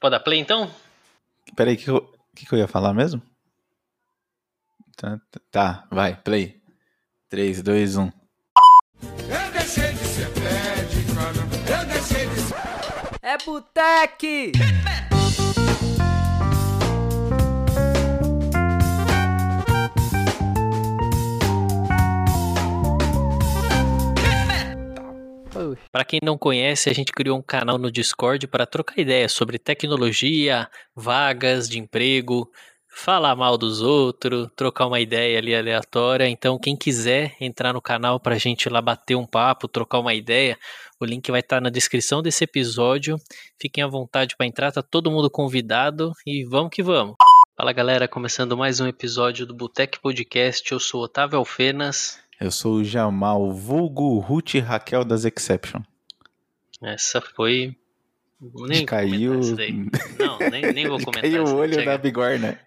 Pode dar play então? Peraí, o que, eu- que, que eu ia falar mesmo? Tá, tá, vai, play. 3, 2, 1. Eu deixei de ser pé de cana. Eu deixei de ser. É Boteque! Para quem não conhece, a gente criou um canal no Discord para trocar ideias sobre tecnologia, vagas de emprego, falar mal dos outros, trocar uma ideia ali aleatória. Então, quem quiser entrar no canal para a gente lá bater um papo, trocar uma ideia, o link vai estar na descrição desse episódio. Fiquem à vontade para entrar, tá todo mundo convidado e vamos que vamos. Fala galera, começando mais um episódio do Botec Podcast. Eu sou Otávio Alfenas. Eu sou o Jamal, vulgo Ruth Raquel das Exception. Essa foi. Nem Caiu-. Não, nem, nem vou comentar Caiu o olho chega. da bigorna.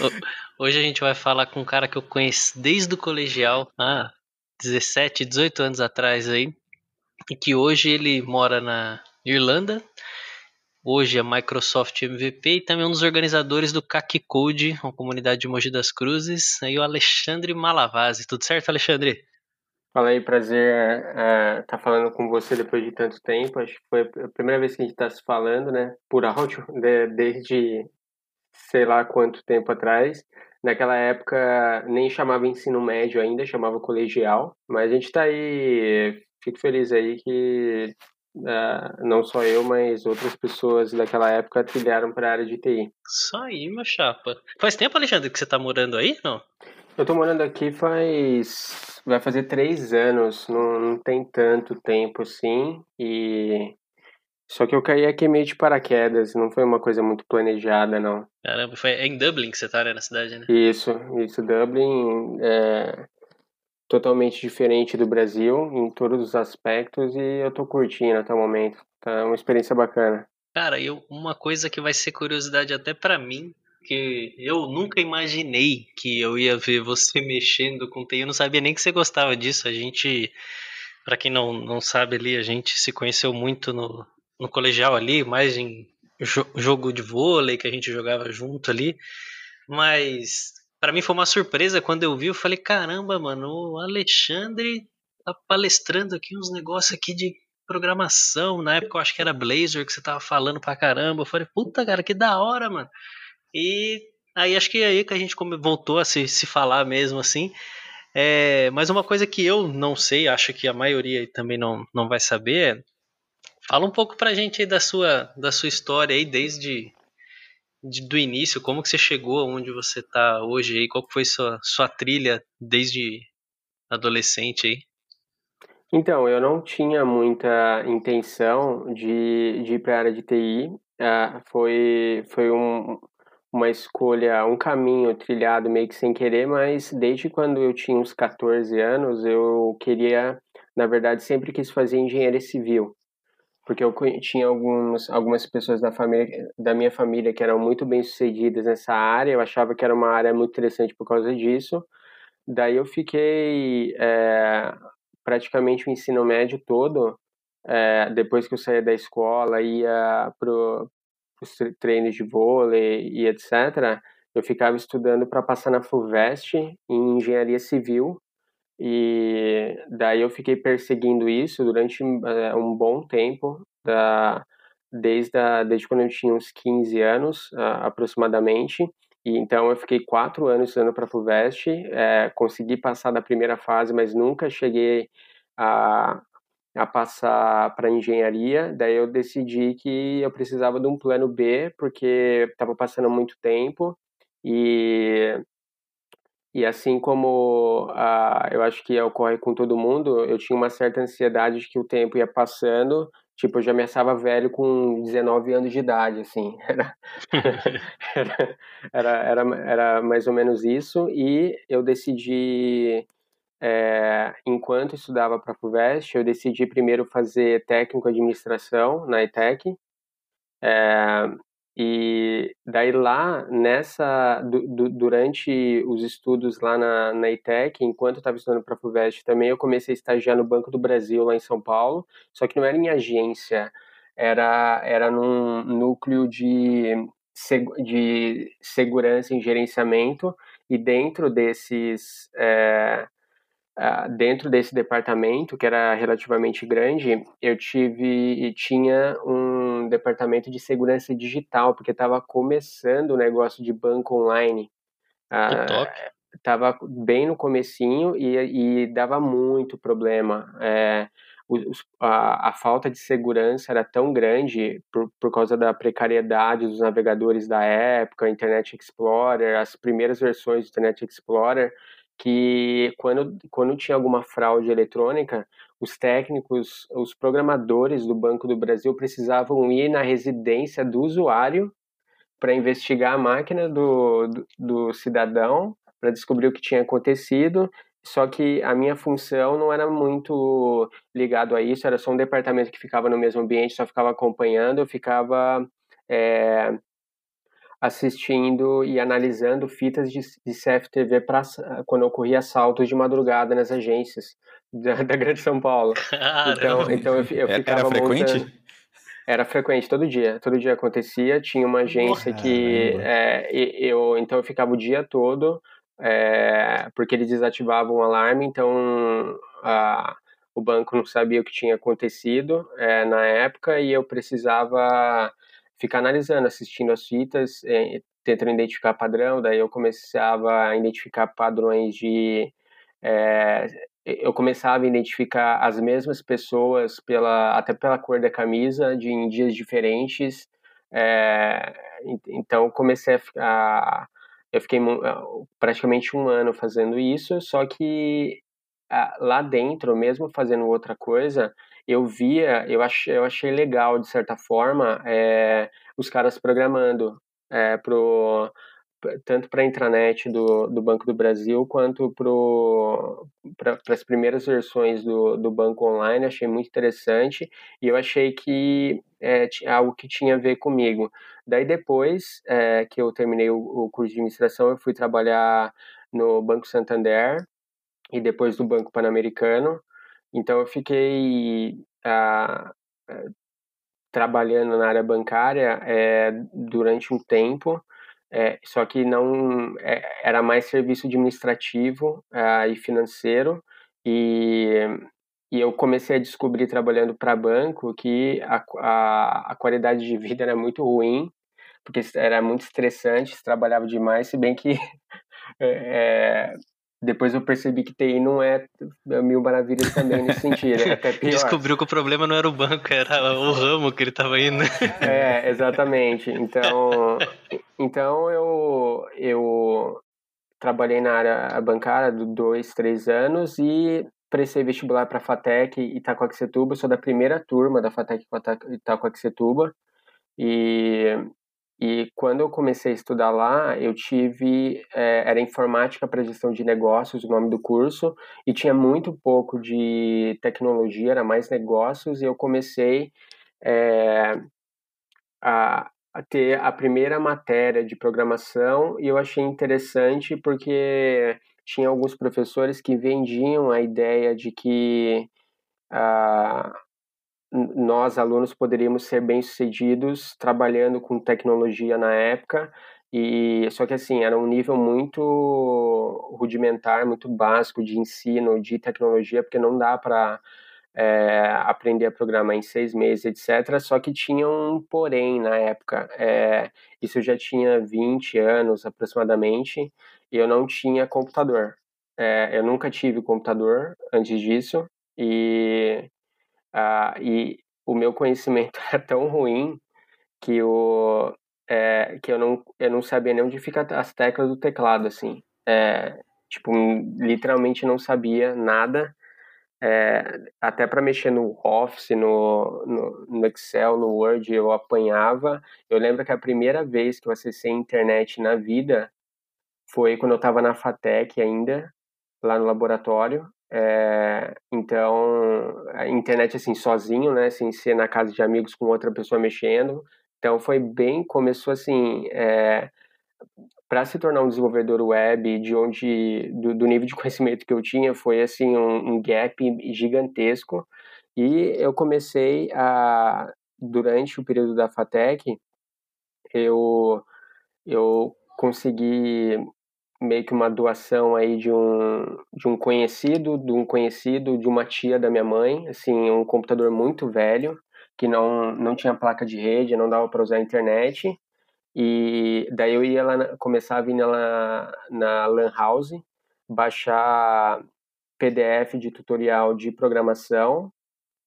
Ho- Hoje a gente vai falar com um cara que eu conheço desde o colegial, há 17, 18 anos atrás aí, e que hoje ele mora na Irlanda. Hoje é Microsoft MVP e também um dos organizadores do CAC Code, uma comunidade de Mogi das Cruzes. Aí o Alexandre Malavase. Tudo certo, Alexandre? Fala aí, prazer estar falando com você depois de tanto tempo. Acho que foi a primeira vez que a gente está se falando, né? Por áudio, de- desde sei lá quanto tempo atrás. Naquela época nem chamava ensino médio ainda, chamava colegial. Mas a gente está aí, fico feliz aí que ah, não só eu, mas outras pessoas daquela época trilharam para a área de TI. Só aí, meu chapa. Faz tempo, Alexandre, que você tá morando aí? Não? Eu tô morando aqui faz. Vai fazer três anos, não, não tem tanto tempo assim. E. Só que eu caí aqui meio de paraquedas, não foi uma coisa muito planejada, não. Caramba, foi, em Dublin que você tá, né, na cidade, né? Isso, isso. Dublin é totalmente diferente do Brasil em todos os aspectos e eu tô curtindo até o momento. Tá uma experiência bacana. Cara, eu, uma coisa que vai ser curiosidade até pra mim, que eu nunca imaginei que eu ia ver você mexendo com TI. Eu não sabia nem que você gostava disso. A gente, pra quem não, não sabe ali, a gente se conheceu muito no, no colegial ali, mais em jo- jogo de vôlei que a gente jogava junto ali. Mas pra mim foi uma surpresa quando eu vi. Eu falei, caramba, mano, o Alexandre tá palestrando aqui uns negócios aqui de programação. Na época eu acho que era Blazor que você tava falando pra caramba. Eu falei, puta, cara, que da hora, mano. E aí acho que é aí que a gente voltou a se, se falar mesmo assim. É, mas uma coisa que eu não sei, acho que a maioria também não, não vai saber, é, fala um pouco pra gente aí da sua, da sua história aí desde de- do início, como que você chegou onde você tá hoje aí, qual foi sua, sua trilha desde adolescente aí? Então, eu não tinha muita intenção de, de ir para a área de TI. Ah, foi foi um, uma escolha, um caminho trilhado meio que sem querer, mas desde quando eu tinha uns 14 anos, eu queria, na verdade, sempre quis fazer engenharia civil. Porque eu tinha alguns, algumas pessoas da família, da minha família que eram muito bem-sucedidas nessa área, eu achava que era uma área muito interessante por causa disso. Daí eu fiquei é, praticamente o ensino médio todo, é, depois que eu saía da escola, ia para os treinos de vôlei e etc., eu ficava estudando para passar na FUVEST em engenharia civil. E daí eu fiquei perseguindo isso durante é, um bom tempo, da, desde, a, desde quando eu tinha uns 15 anos, aproximadamente. E então eu fiquei quatro anos estudando para a FUVEST, é, consegui passar da primeira fase, mas nunca cheguei a, a passar para engenharia. Daí eu decidi que eu precisava de um plano B, porque estava passando muito tempo e e assim como ah, eu acho que ocorre com todo mundo, eu tinha uma certa ansiedade de que o tempo ia passando. Tipo, eu já me velho com 19 anos de idade, assim. Era, era, era, era mais ou menos isso. E eu decidi, é, enquanto estudava para a FUVEST, eu decidi primeiro fazer técnico administração na ETEC. É, e daí lá, nessa, du, du, durante os estudos lá na, na ITEC, enquanto eu estava estudando para a FUVEST também, eu comecei a estagiar no Banco do Brasil, lá em São Paulo, só que não era em agência, era, era num núcleo de, de segurança em gerenciamento. E dentro desses é, dentro desse departamento que era relativamente grande eu tive tinha um departamento de segurança digital porque estava começando o negócio de banco online top. estava bem no comecinho e, e dava muito problema é, os, a, a, falta de segurança era tão grande por, por causa da precariedade dos navegadores da época, Internet Explorer, as primeiras versões do Internet Explorer, que quando, quando tinha alguma fraude eletrônica, os técnicos, os programadores do Banco do Brasil precisavam ir na residência do usuário para investigar a máquina do, do, do cidadão, para descobrir o que tinha acontecido. Só que a minha função não era muito ligado a isso, era só um departamento que ficava no mesmo ambiente, só ficava acompanhando, eu ficava é, assistindo e analisando fitas de, de CFTV para quando ocorria assaltos de madrugada nas agências da, da Grande São Paulo. Então, então eu, eu ficava Era frequente? Montando... Era frequente, todo dia. Todo dia acontecia. Tinha uma agência que é, eu, então eu ficava o dia todo é, porque eles desativavam o alarme, então a, o banco não sabia o que tinha acontecido é, na época e eu precisava ficar analisando, assistindo as fitas, é, tentando identificar padrão, daí eu começava a identificar padrões de... É, eu começava a identificar as mesmas pessoas pela até pela cor da camisa de em dias diferentes é, então comecei a, eu fiquei ah, praticamente um ano fazendo isso, só que lá dentro, mesmo fazendo outra coisa, eu via, eu achei, eu achei legal, de certa forma, é, os caras programando é, pro, tanto para a intranet do, do Banco do Brasil quanto para as primeiras versões do, do banco online. Achei muito interessante e eu achei que é algo que tinha a ver comigo. Daí depois é, que eu terminei o, o, curso de administração, eu fui trabalhar no Banco Santander e depois no Banco Pan-Americano. Então eu fiquei ah, trabalhando na área bancária é, durante um tempo. É, só que não é, era mais serviço administrativo é, e financeiro e, e eu comecei a descobrir trabalhando para banco que a, a, a, qualidade de vida era muito ruim porque era muito estressante, trabalhava demais, se bem que é, depois eu percebi que TI não é mil maravilhas também nesse sentido, é até pior. Descobriu que o problema não era o banco, era o ramo que ele estava indo. É, exatamente. Então, então eu, eu trabalhei na área bancária do dois, três anos e prestei vestibular para a FATEC Itacoaxetuba, sou da primeira turma da FATEC Itacoaxetuba e e quando eu comecei a estudar lá, eu tive. É, era informática para gestão de negócios, o nome do curso, e tinha muito pouco de tecnologia, era mais negócios, e eu comecei é, a, a ter a primeira matéria de programação, e eu achei interessante porque tinha alguns professores que vendiam a ideia de que. Uh, nós, alunos, poderíamos ser bem-sucedidos trabalhando com tecnologia na época, e só que assim, era um nível muito rudimentar, muito básico de ensino de tecnologia, porque não dá para é, aprender a programar em seis meses, etc. Só que tinha um porém na época. É, isso já tinha 20 anos aproximadamente, e eu não tinha computador. É, eu nunca tive computador antes disso, e ah, e o meu conhecimento era tão ruim que, o, é, que eu, não, eu não sabia nem onde ficam as teclas do teclado, assim. É, tipo, literalmente não sabia nada. É, até para mexer no Office, no, no, no, Excel, no Word, eu apanhava. Eu lembro que a primeira vez que eu acessei a internet na vida foi quando eu estava na FATEC ainda, lá no laboratório. É, então, a internet assim, sozinho, né, sem ser na casa de amigos com outra pessoa mexendo. Então, foi bem, começou assim, é, para se tornar um desenvolvedor web, de onde, do, do, nível de conhecimento que eu tinha, foi assim, um, um gap gigantesco. E eu comecei a, durante o período da FATEC, eu, eu consegui meio que uma doação aí de um, de um conhecido, de um conhecido, de uma tia da minha mãe, assim, um computador muito velho, que não, não tinha placa de rede, não dava para usar a internet, e daí eu ia lá, começar a vir na, na Lan House, baixar PDF de tutorial de programação,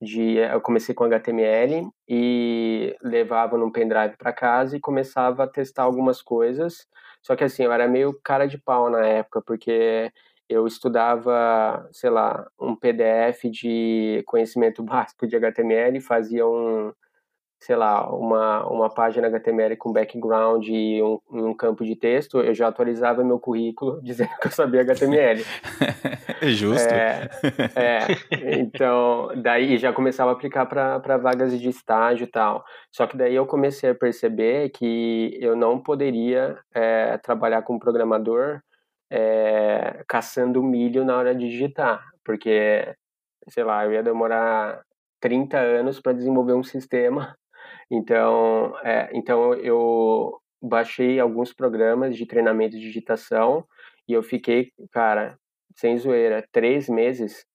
de eu comecei com HTML e levava num pendrive para casa e começava a testar algumas coisas. Só que assim, eu era meio cara de pau na época, porque eu estudava, sei lá, um PDF de conhecimento básico de HTML, fazia um, sei lá, uma, uma página HTML com background e um, um campo de texto, eu já atualizava meu currículo dizendo que eu sabia HTML. Justo. É, é, então, daí já começava a aplicar para vagas de estágio e tal. Só que daí eu comecei a perceber que eu não poderia é, trabalhar como programador é, caçando milho na hora de digitar, porque, sei lá, eu ia demorar 30 anos para desenvolver um sistema então, é, então eu baixei alguns programas de treinamento de digitação e eu fiquei, cara, sem zoeira, três meses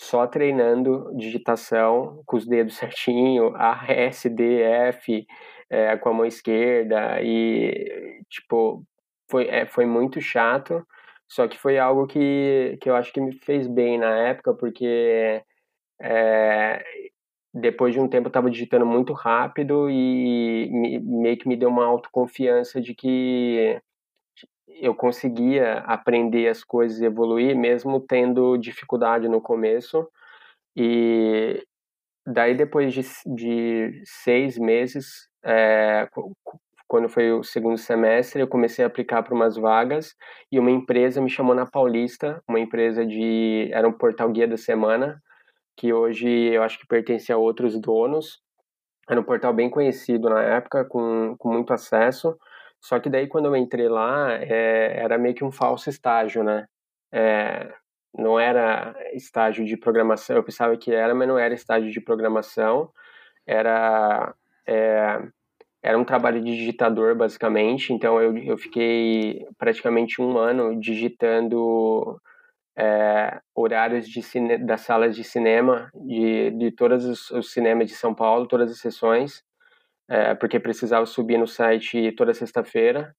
só treinando digitação com os dedos certinho, A, S, D, F, é, com a mão esquerda e, tipo, foi, é, foi muito chato, só que foi algo que, que eu acho que me fez bem na época, porque é, depois de um tempo eu estava digitando muito rápido e me, meio que me deu uma autoconfiança de que eu conseguia aprender as coisas e evoluir mesmo tendo dificuldade no começo. E daí depois de, de seis meses é, quando foi o segundo semestre eu comecei a aplicar para umas vagas e uma empresa me chamou na Paulista uma empresa de era um portal guia da semana que hoje eu acho que pertence a outros donos. Era um portal bem conhecido na época, com, com muito acesso. Só que daí quando eu entrei lá, é, era meio que um falso estágio, né? É, não era estágio de programação, eu pensava que era, mas não era estágio de programação. Era, é, era um trabalho de digitador, basicamente. Então eu, eu fiquei praticamente um ano digitando é, horários de cine, das salas de cinema de, de todos os, os, cinemas de São Paulo, todas as sessões, é, porque precisava subir no site toda sexta-feira.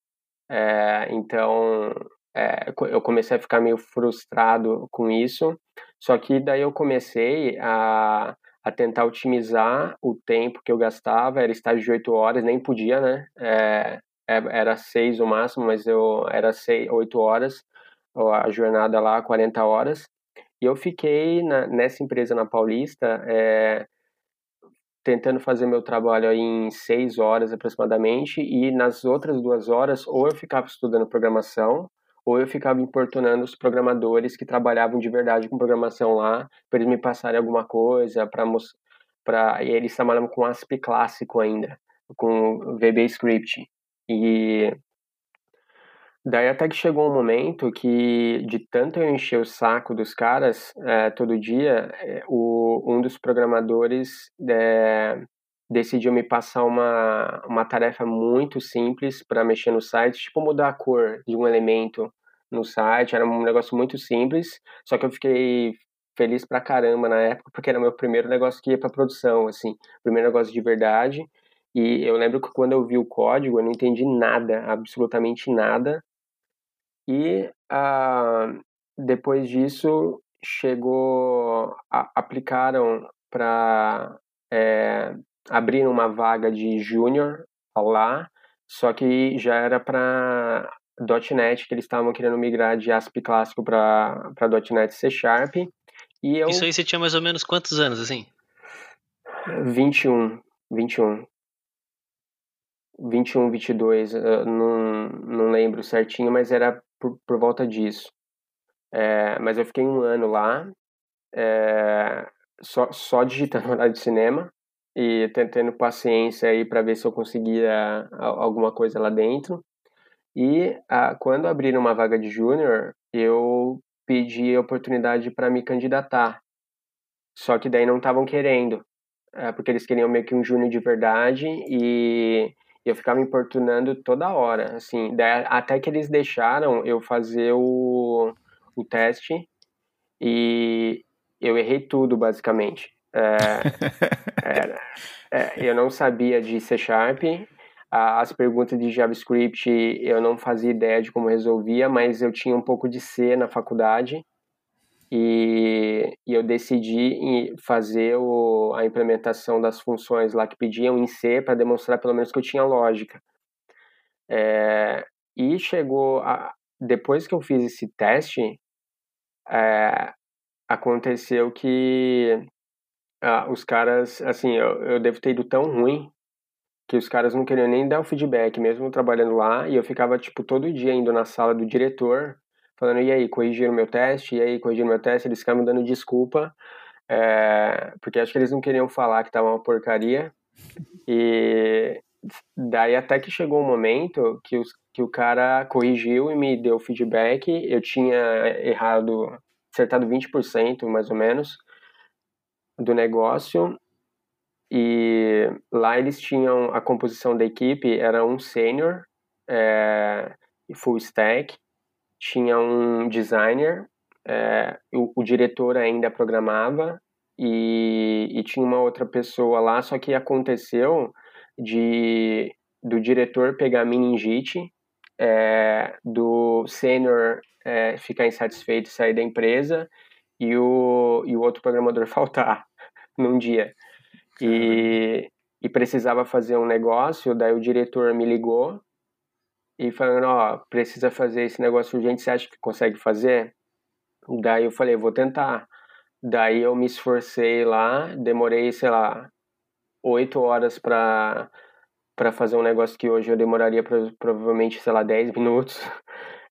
É, então é, eu comecei a ficar meio frustrado com isso. Só que daí eu comecei a, a tentar otimizar o tempo que eu gastava. Era estágio de oito horas, nem podia, né? É, é, era seis o máximo, mas eu era seis, oito horas a jornada lá, 40 horas. E eu fiquei na, nessa empresa na Paulista, é, tentando fazer meu trabalho em seis horas aproximadamente, e nas outras duas horas, ou eu ficava estudando programação, ou eu ficava importunando os programadores que trabalhavam de verdade com programação lá, para eles me passarem alguma coisa, para para eles trabalhavam com ASP clássico ainda, com VB Script. E Daí até que chegou um momento que, de tanto eu encher o saco dos caras é, todo dia, é, o, um dos programadores é, decidiu me passar uma, uma tarefa muito simples para mexer no site, tipo mudar a cor de um elemento no site, era um negócio muito simples, só que eu fiquei feliz pra caramba na época, porque era meu primeiro negócio que ia pra produção, assim, primeiro negócio de verdade, e eu lembro que quando eu vi o código, eu não entendi nada, absolutamente nada, e ah, depois disso chegou, a, aplicaram para é, abrir uma vaga de júnior lá, só que já era para .NET, que eles estavam querendo migrar de ASP clássico para .NET C Sharp. E eu, Isso aí você tinha mais ou menos quantos anos, assim? 21, 21. 21, 22, não, não lembro certinho, mas era por, por volta disso. É, mas eu fiquei um ano lá, é, só, só digitando horário de cinema e tentando paciência aí para ver se eu conseguia alguma coisa lá dentro. E a, quando abriram uma vaga de júnior, eu pedi a oportunidade para me candidatar. Só que daí não estavam querendo. é, porque eles queriam meio que um júnior de verdade e eu ficava importunando toda hora, assim, até que eles deixaram eu fazer o, o teste e eu errei tudo, basicamente. É, era, é, eu não sabia de C Sharp, as perguntas de JavaScript eu não fazia ideia de como resolvia, mas eu tinha um pouco de C na faculdade e, e eu decidi fazer o, a implementação das funções lá que pediam em C para demonstrar pelo menos que eu tinha lógica. É, e chegou a, depois que eu fiz esse teste, é, aconteceu que ah, os caras, assim, eu, eu devo ter ido tão ruim que os caras não queriam nem dar o feedback, mesmo trabalhando lá, e eu ficava, tipo, todo dia indo na sala do diretor, falando, e aí, corrigiram meu teste? E aí, corrigiram meu teste? Eles ficavam dando desculpa, é, porque acho que eles não queriam falar que tava uma porcaria, e daí até que chegou um momento que, os, que o cara corrigiu e me deu feedback, eu tinha errado, acertado 20%, mais ou menos, do negócio, e lá eles tinham a composição da equipe, era um sênior é, full stack, tinha um designer, é, o, o, diretor ainda programava e, e, tinha uma outra pessoa lá, só que aconteceu de do diretor pegar meningite, é, do sênior é, ficar insatisfeito e sair da empresa e o, e o outro programador faltar num dia. E, e precisava fazer um negócio, daí o diretor me ligou e falando, ó, precisa fazer esse negócio urgente, você acha que consegue fazer? Daí eu falei, vou tentar. Daí eu me esforcei lá, demorei, sei lá, oito horas para para fazer um negócio que hoje eu demoraria provavelmente, sei lá, dez minutos.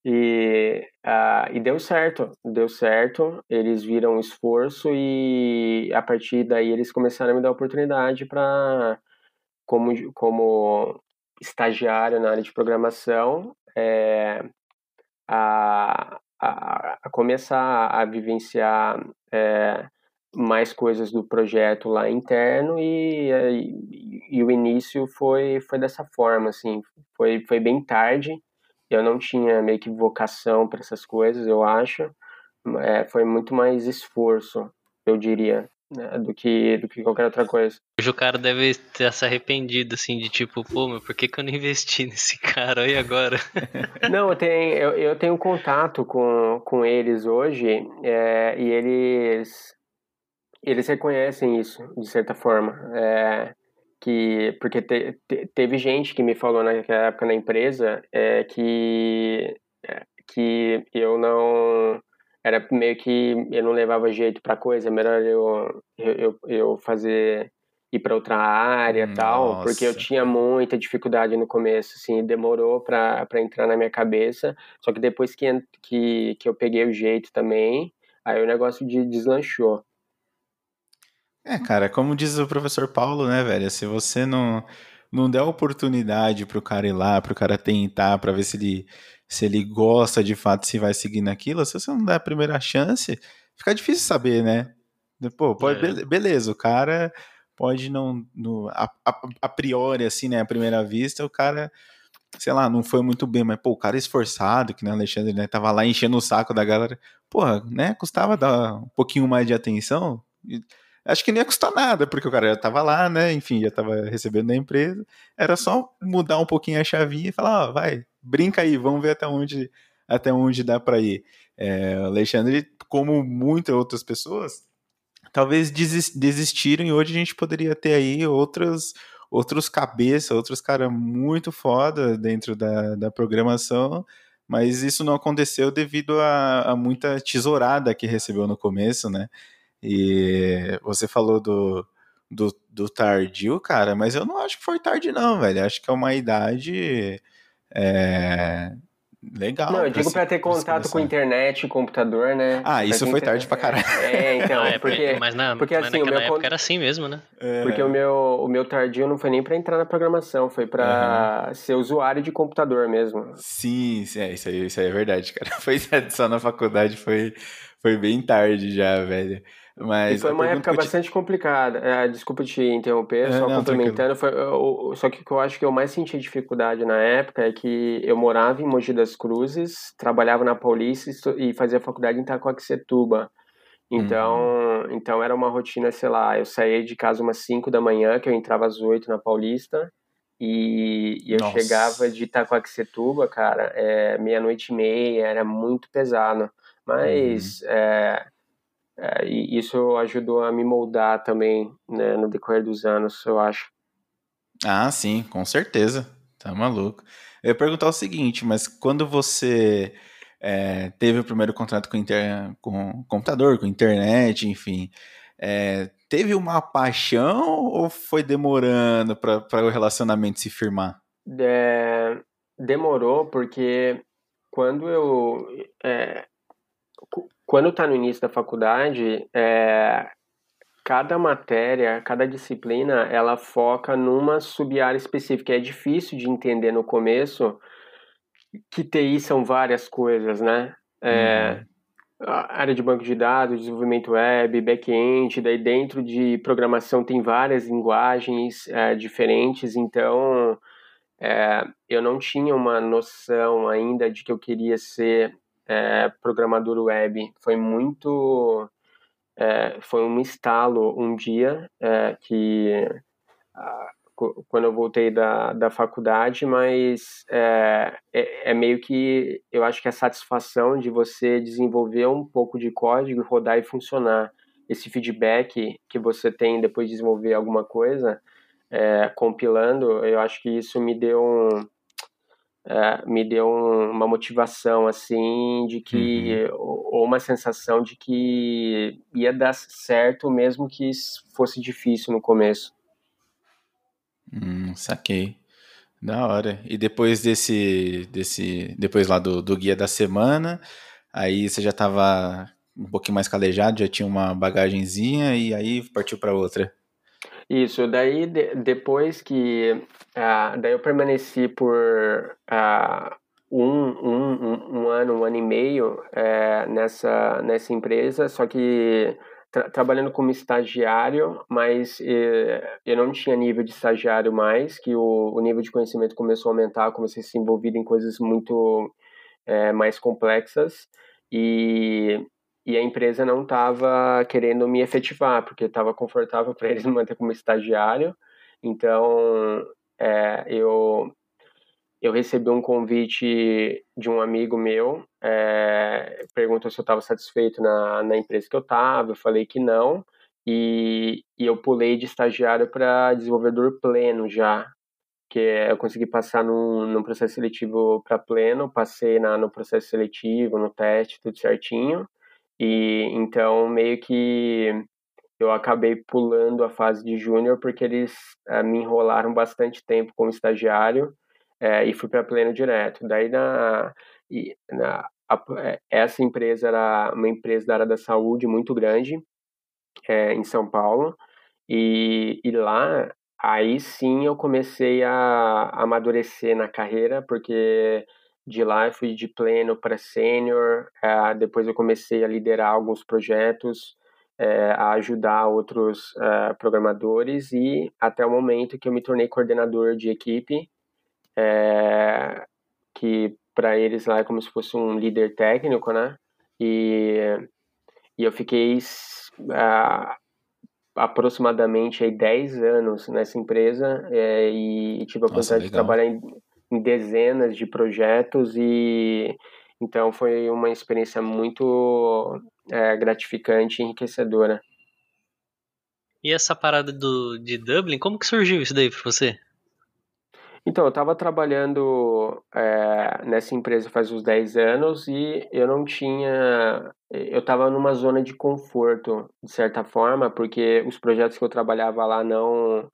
E, uh, e deu certo, deu certo. Eles viram o esforço e a partir daí eles começaram a me dar oportunidade para, como, como estagiário na área de programação, é, a, a, a, começar a vivenciar é, mais coisas do projeto lá interno e, e, e, o início foi, foi dessa forma, assim, foi, foi bem tarde, eu não tinha meio que vocação para essas coisas, eu acho. É, foi muito mais esforço, eu diria, né, do que do que qualquer outra coisa. Hoje o cara deve ter se arrependido, assim, de tipo, pô, mas por que, que eu não investi nesse cara aí agora? não, eu tenho, eu, eu tenho contato com, com eles hoje é, e eles eles reconhecem isso, de certa forma. É, que porque te, te, teve gente que me falou naquela época na empresa é, que é, que eu não era meio que eu não levava jeito para coisa, melhor eu eu, eu fazer ir para outra área Nossa. tal, porque eu tinha muita dificuldade no começo, assim, demorou para entrar na minha cabeça, só que depois que, que, que eu peguei o jeito também, aí o negócio de deslanchou. É, cara, como diz o professor Paulo, né, velho? Se você não, não der oportunidade pro cara ir lá, pro cara tentar, pra ver se ele, se ele gosta de fato, se vai seguir naquilo, se você não der a primeira chance, fica difícil saber, né? Pô, pode, é. beleza, o cara pode não. No, a, a, a, priori, assim, né, à primeira vista, o cara, sei lá, não foi muito bem, mas, pô, o cara é esforçado, que né, Alexandre, né, tava lá enchendo o saco da galera, porra, né, custava dar um pouquinho mais de atenção acho que nem ia custar nada, porque o cara já estava lá, né? Enfim, já estava recebendo da empresa. Era só mudar um pouquinho a chavinha e falar, ó, vai, brinca aí, vamos ver até onde, até onde dá para ir. É, Alexandre, como muitas outras pessoas, talvez desistiram e hoje a gente poderia ter aí outros, outros cabeças, outros caras muito foda dentro da, da programação, mas isso não aconteceu devido a, a muita tesourada que recebeu no começo, né? E você falou do, do, do, tardio, cara, mas eu não acho que foi tarde, não, velho. Acho que é uma idade é, legal. Não, eu digo para ter contato com internet e computador, né? Ah, isso foi tarde pra caralho. É, então, ah, é, porque, mas na, porque, assim, mas naquela meu, época era assim mesmo, né? É. Porque o meu, o meu tardio não foi nem para entrar na programação, foi para uhum. ser usuário de computador mesmo. Sim, sim é, isso, aí, isso aí é verdade, cara. Foi só na faculdade, foi, foi bem tarde já, velho. Mas e foi uma época eu te- bastante complicada. É, desculpa te interromper, É, só não, complementando. Foi, o- só que o que eu acho que eu mais senti dificuldade na época é que eu morava em Mogi das Cruzes, trabalhava na Paulista e e fazia faculdade em Itacoaxetuba. Então, Uhum. então era uma rotina, sei lá, eu saía de casa umas 5 da manhã, que eu entrava às 8 na Paulista, e, e eu Nossa. chegava de Itacoaxetuba, cara, é, meia-noite e meia, era muito pesado. Mas Uhum. é, é, e isso ajudou a me moldar também, né, no decorrer dos anos, eu acho. Ah, sim, com certeza. Tá maluco. Eu ia perguntar o seguinte, mas quando você é, teve o primeiro contrato com, inter... com computador, com internet, enfim, é, teve uma paixão ou foi demorando para o relacionamento se firmar? É, demorou porque quando eu é, quando tá no início da faculdade é, cada matéria cada disciplina ela foca numa sub-área específica. É difícil de entender no começo que TI são várias coisas né? É, Uhum. área de banco de dados, desenvolvimento web, back-end, daí dentro de programação tem várias linguagens é, diferentes, então é, eu não tinha uma noção ainda de que eu queria ser é, programador web. Foi muito. é, foi um estalo um dia é, que. quando eu voltei da, da faculdade, mas é, é, é meio que eu acho que a satisfação de você desenvolver um pouco de código, rodar e funcionar, esse feedback que você tem depois de desenvolver alguma coisa, é, compilando, eu acho que isso me deu um, é, me deu um- uma motivação assim de que ou ou uma sensação de que ia dar certo mesmo que fosse difícil no começo. Hum, saquei. Da hora. E depois desse, desse, depois lá do, do guia da semana, aí você já tava um pouquinho mais calejado, já tinha uma bagagenzinha e aí partiu para outra. Isso, daí de- depois que. ah, daí eu permaneci por ah, um, um, um, ano, um ano e meio eh, nessa, nessa empresa, só que tra- trabalhando como estagiário, mas eh, eu não tinha nível de estagiário mais, que o, o nível de conhecimento começou a aumentar, comecei a ser envolvido em coisas muito eh, mais complexas. E, e a empresa não estava querendo me efetivar, porque estava confortável para eles me manter como estagiário. Então, é, eu, eu recebi um convite de um amigo meu, é, perguntou se eu estava satisfeito na, na empresa que eu estava, eu falei que não, e, e eu pulei de estagiário para desenvolvedor pleno já, que é, eu consegui passar num processo seletivo para pleno, passei na, no processo seletivo, no teste, tudo certinho, e então meio que eu acabei pulando a fase de júnior porque eles eh, me enrolaram bastante tempo como estagiário eh, e fui para pleno direto. Daí na, na a- eh, essa empresa era uma empresa da área da saúde muito grande eh, em São Paulo e, e lá aí sim eu comecei a amadurecer na carreira porque de lá eu fui de pleno para sênior, eh, depois eu comecei a liderar alguns projetos, eh, a ajudar outros eh, programadores e até o momento que eu me tornei coordenador de equipe, que para eles lá é como se fosse um líder técnico, né? E, e eu fiquei aproximadamente aí 10 anos nessa empresa e, e tive a oportunidade de trabalhar em, em dezenas de projetos e então foi uma experiência muito eh, gratificante e enriquecedora. E essa parada do, de Dublin, como que surgiu isso daí pra você? Então, eu estava trabalhando eh, nessa empresa faz uns 10 anos e eu não tinha. Eu estava numa zona de conforto, de certa forma, porque os projetos que eu trabalhava lá não.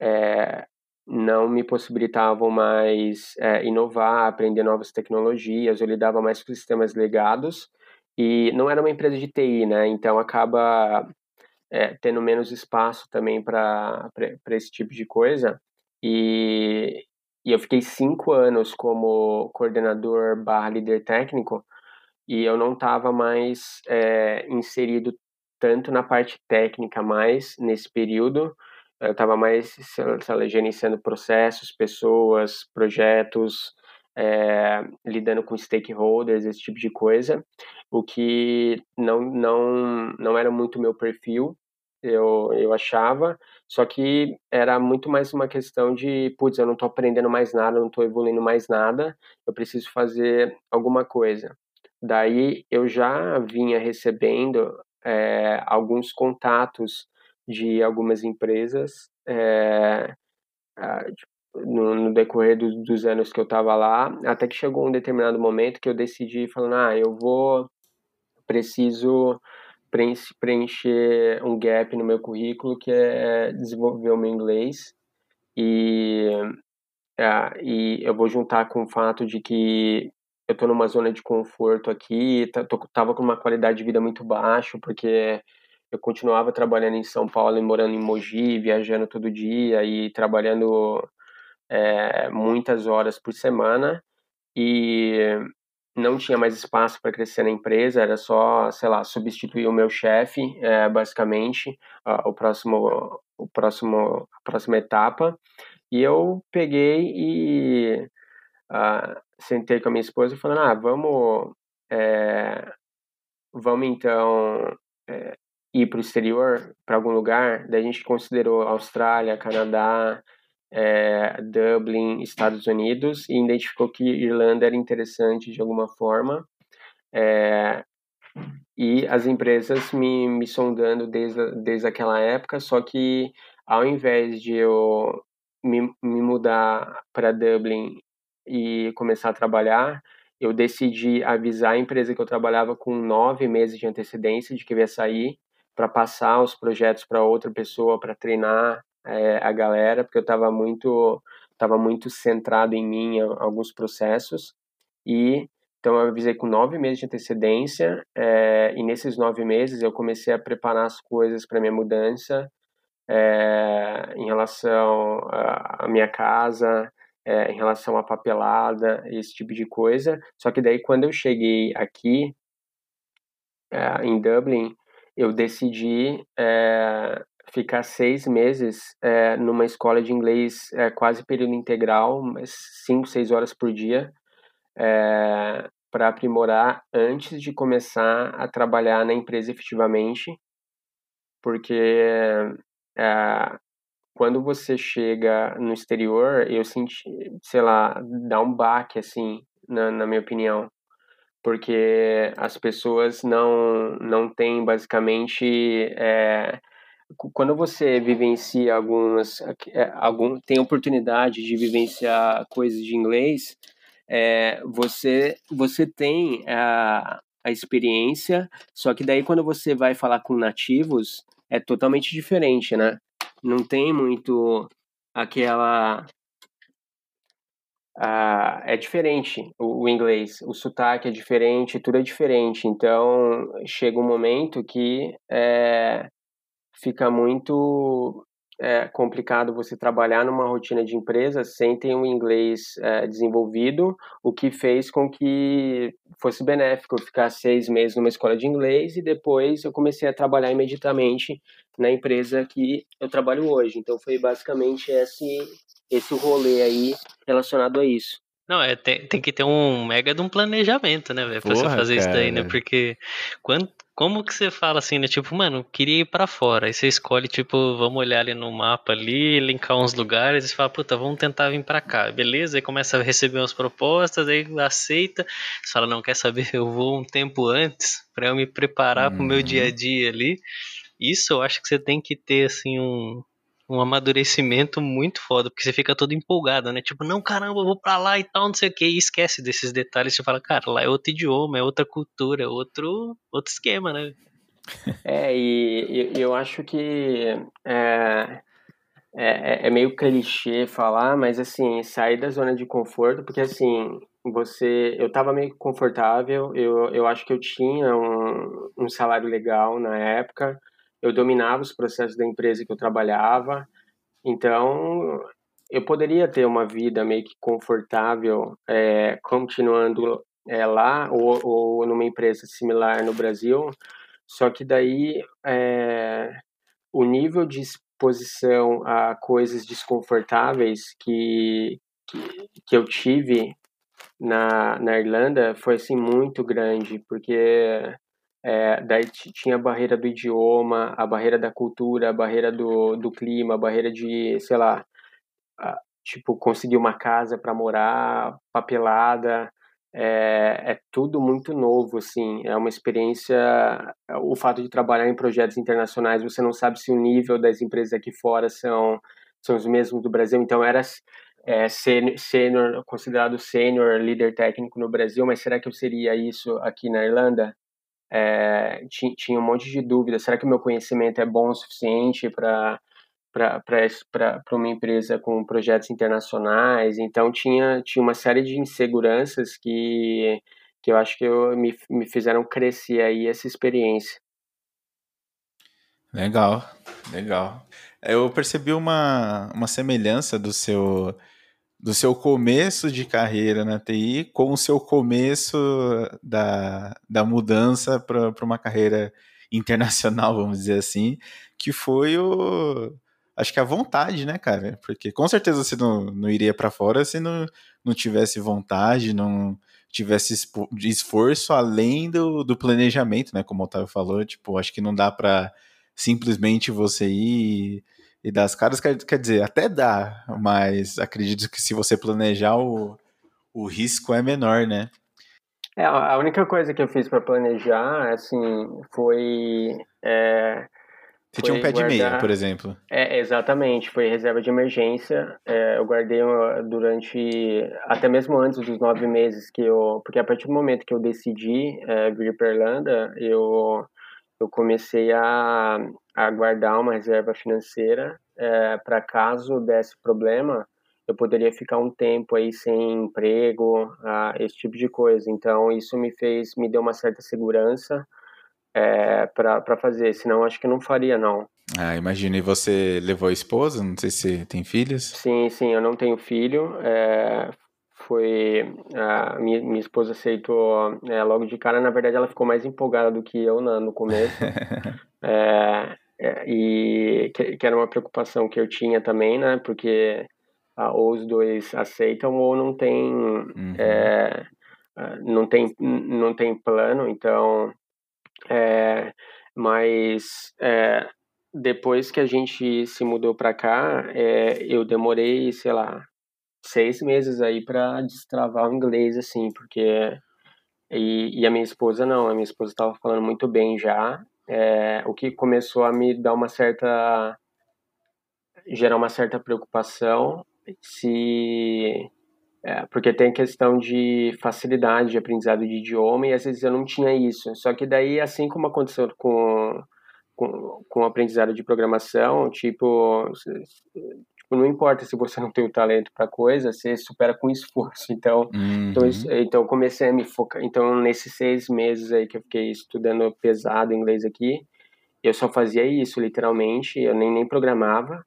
eh, não me possibilitavam mais eh, inovar, aprender novas tecnologias, eu lidava mais com sistemas legados e não era uma empresa de TI, né? Então acaba eh, tendo menos espaço também para esse tipo de coisa. E, e eu fiquei cinco anos como coordenador barra líder técnico e eu não estava mais é, inserido tanto na parte técnica mais nesse período. Eu estava mais sei gerenciando processos, pessoas, projetos, é, lidando com stakeholders, esse tipo de coisa, o que não, não, não era muito meu perfil, eu, eu achava, só que era muito mais uma questão de, putz, eu não estou aprendendo mais nada, não estou evoluindo mais nada, eu preciso fazer alguma coisa. Daí eu já vinha recebendo é, alguns contatos de algumas empresas é, no, no, decorrer do, dos anos que eu estava lá, até que chegou um determinado momento que eu decidi falando, ah, eu vou preciso preencher um gap no meu currículo que é desenvolver o meu inglês e é, e eu vou juntar com o fato de que eu estou numa zona de conforto aqui, tava com uma qualidade de vida muito baixa, porque eu continuava trabalhando em São Paulo e morando em Mogi, viajando todo dia e trabalhando é, muitas horas por semana e não tinha mais espaço para crescer na empresa, era só, sei lá, substituir o meu chefe, é, basicamente, o próximo, o próximo, a próxima etapa. E eu peguei e uh, sentei com a minha esposa e falei, ah, vamos, é, vamos então é, ir para o exterior, para algum lugar. Daí a gente considerou Austrália, Canadá, é, Dublin, Estados Unidos, e identificou que Irlanda era interessante de alguma forma. É, e as empresas me, me sondando desde, desde aquela época, só que ao invés de eu me, me mudar para Dublin e começar a trabalhar, eu decidi avisar a empresa que eu trabalhava com nove meses de antecedência de que eu ia sair para passar os projetos para outra pessoa, para treinar é, a galera, porque eu estava muito, tava muito centrado em mim, alguns processos. E então eu avisei com nove meses de antecedência, é, e nesses nove meses eu comecei a preparar as coisas para minha mudança, é, em relação à minha casa, é, em relação à papelada, esse tipo de coisa. Só que daí, quando eu cheguei aqui, em Dublin, eu decidi é, ficar seis meses é, numa escola de inglês é, quase período integral, cinco, seis horas por dia, para aprimorar antes de começar a trabalhar na empresa efetivamente, porque quando você chega no exterior, eu senti, sei lá, dá um baque, assim, na, na minha opinião. Porque as pessoas não, não têm, basicamente, é, quando você vivencia algumas, é, algum, tem oportunidade de vivenciar coisas de inglês, é, você, você tem a, a experiência, só que daí quando você vai falar com nativos, é totalmente diferente, né? não tem muito aquela. Uh, é diferente o, o, inglês, o sotaque é diferente, tudo é diferente. Então chega um momento que é, fica muito é complicado você trabalhar numa rotina de empresa sem ter um inglês é, desenvolvido, o que fez com que fosse benéfico eu ficar seis meses numa escola de inglês e depois eu comecei a trabalhar imediatamente na empresa que eu trabalho hoje. Então foi basicamente esse esse rolê aí relacionado a isso. Não, é, tem, tem que ter um mega de um planejamento, né, velho, pra você fazer cara. isso daí, né? Porque quando, como que você fala assim, né? Tipo, mano, queria ir para fora. Aí você escolhe, tipo, vamos olhar ali no mapa ali, linkar uns lugares e fala, puta, vamos tentar vir para cá. Beleza? Aí começa a receber umas propostas, aí aceita. Você fala, não, quer saber? Eu vou um tempo antes para eu me preparar hum. pro meu dia a uhum. dia ali. Isso eu acho que você tem que ter, assim, um, um amadurecimento muito foda, porque você fica todo empolgado, né? Tipo, não, caramba, eu vou pra lá e tal, não sei o que, e esquece desses detalhes. Você fala, cara, lá é outro idioma, é outra cultura, é outro, outro esquema, né? É, e, e eu acho que é, é, é, meio clichê falar, mas assim, sair da zona de conforto, porque assim, você. Eu tava meio confortável, eu, eu acho que eu tinha um, um salário legal na época eu dominava os processos da empresa que eu trabalhava, então eu poderia ter uma vida meio que confortável é, continuando é, lá ou, ou numa empresa similar no Brasil, Só que daí é, o nível de exposição a coisas desconfortáveis que, que, que eu tive na, na Irlanda foi assim muito grande, porque é, daí tinha a barreira do idioma, a barreira da cultura, a barreira do, do clima, a barreira de, sei lá, a, tipo, conseguir uma casa para morar, papelada, é, é, tudo muito novo, assim, é uma experiência, o fato de trabalhar em projetos internacionais, você não sabe se o nível das empresas aqui fora são, são os mesmos do Brasil, então era é, considerado sênior líder técnico no Brasil, mas será que eu seria isso aqui na Irlanda? É, tinha, um monte de dúvidas. Será que o meu conhecimento é bom o suficiente para para uma empresa com projetos internacionais? Então tinha, tinha uma série de inseguranças que, que eu acho que eu, me, me fizeram crescer aí essa experiência. Legal, legal. Eu percebi uma, uma semelhança do seu do seu começo de carreira na TI com o seu começo da, da mudança para uma carreira internacional, vamos dizer assim, que foi o. Acho que a vontade, né, cara? Porque com certeza você não, não iria para fora se não, não tivesse vontade, não tivesse esforço além do, do planejamento, né? Como o Otávio falou, tipo, acho que não dá para simplesmente você ir e das caras, quer, quer dizer, até dá, mas acredito que se você planejar, o, o risco é menor, né? É, a única coisa que eu fiz para planejar, assim, foi. É, você tinha um pé guardar... de meia, por exemplo. É, exatamente, foi reserva de emergência. É, eu guardei durante, até mesmo antes dos nove meses que eu. Porque a partir do momento que eu decidi é, vir para Irlanda, eu, eu comecei a, a guardar uma reserva financeira é, para caso desse problema, eu poderia ficar um tempo aí sem emprego, ah, esse tipo de coisa. Então isso me fez, me deu uma certa segurança é, para fazer. Senão acho que não faria não. Ah, imagina. E você levou a esposa? Não sei se tem filhos. Sim, sim. Eu não tenho filho. É, foi a minha, minha esposa aceitou é, logo de cara. Na verdade, ela ficou mais empolgada do que eu no começo. é, é, e que, que, era uma preocupação que eu tinha também, né? Porque ah, ou os dois aceitam ou não tem, uhum. é, não tem, não tem plano. Então, é, mas é, depois que a gente se mudou para cá, é, eu demorei, sei lá, seis meses aí para destravar o inglês, assim, porque e, e, a minha esposa não, a minha esposa estava falando muito bem já, é, o que começou a me dar uma certa gerar uma certa preocupação se é, porque tem questão de facilidade de aprendizado de idioma e às vezes eu não tinha isso. Só que daí assim como aconteceu com com, com aprendizado de programação tipo Tipo, não importa se você não tem o talento para coisa, você supera com esforço. Então, uhum. então, então comecei a me focar. Então, nesses seis meses aí que eu fiquei estudando pesado inglês aqui, eu só fazia isso, literalmente. Eu nem, nem programava,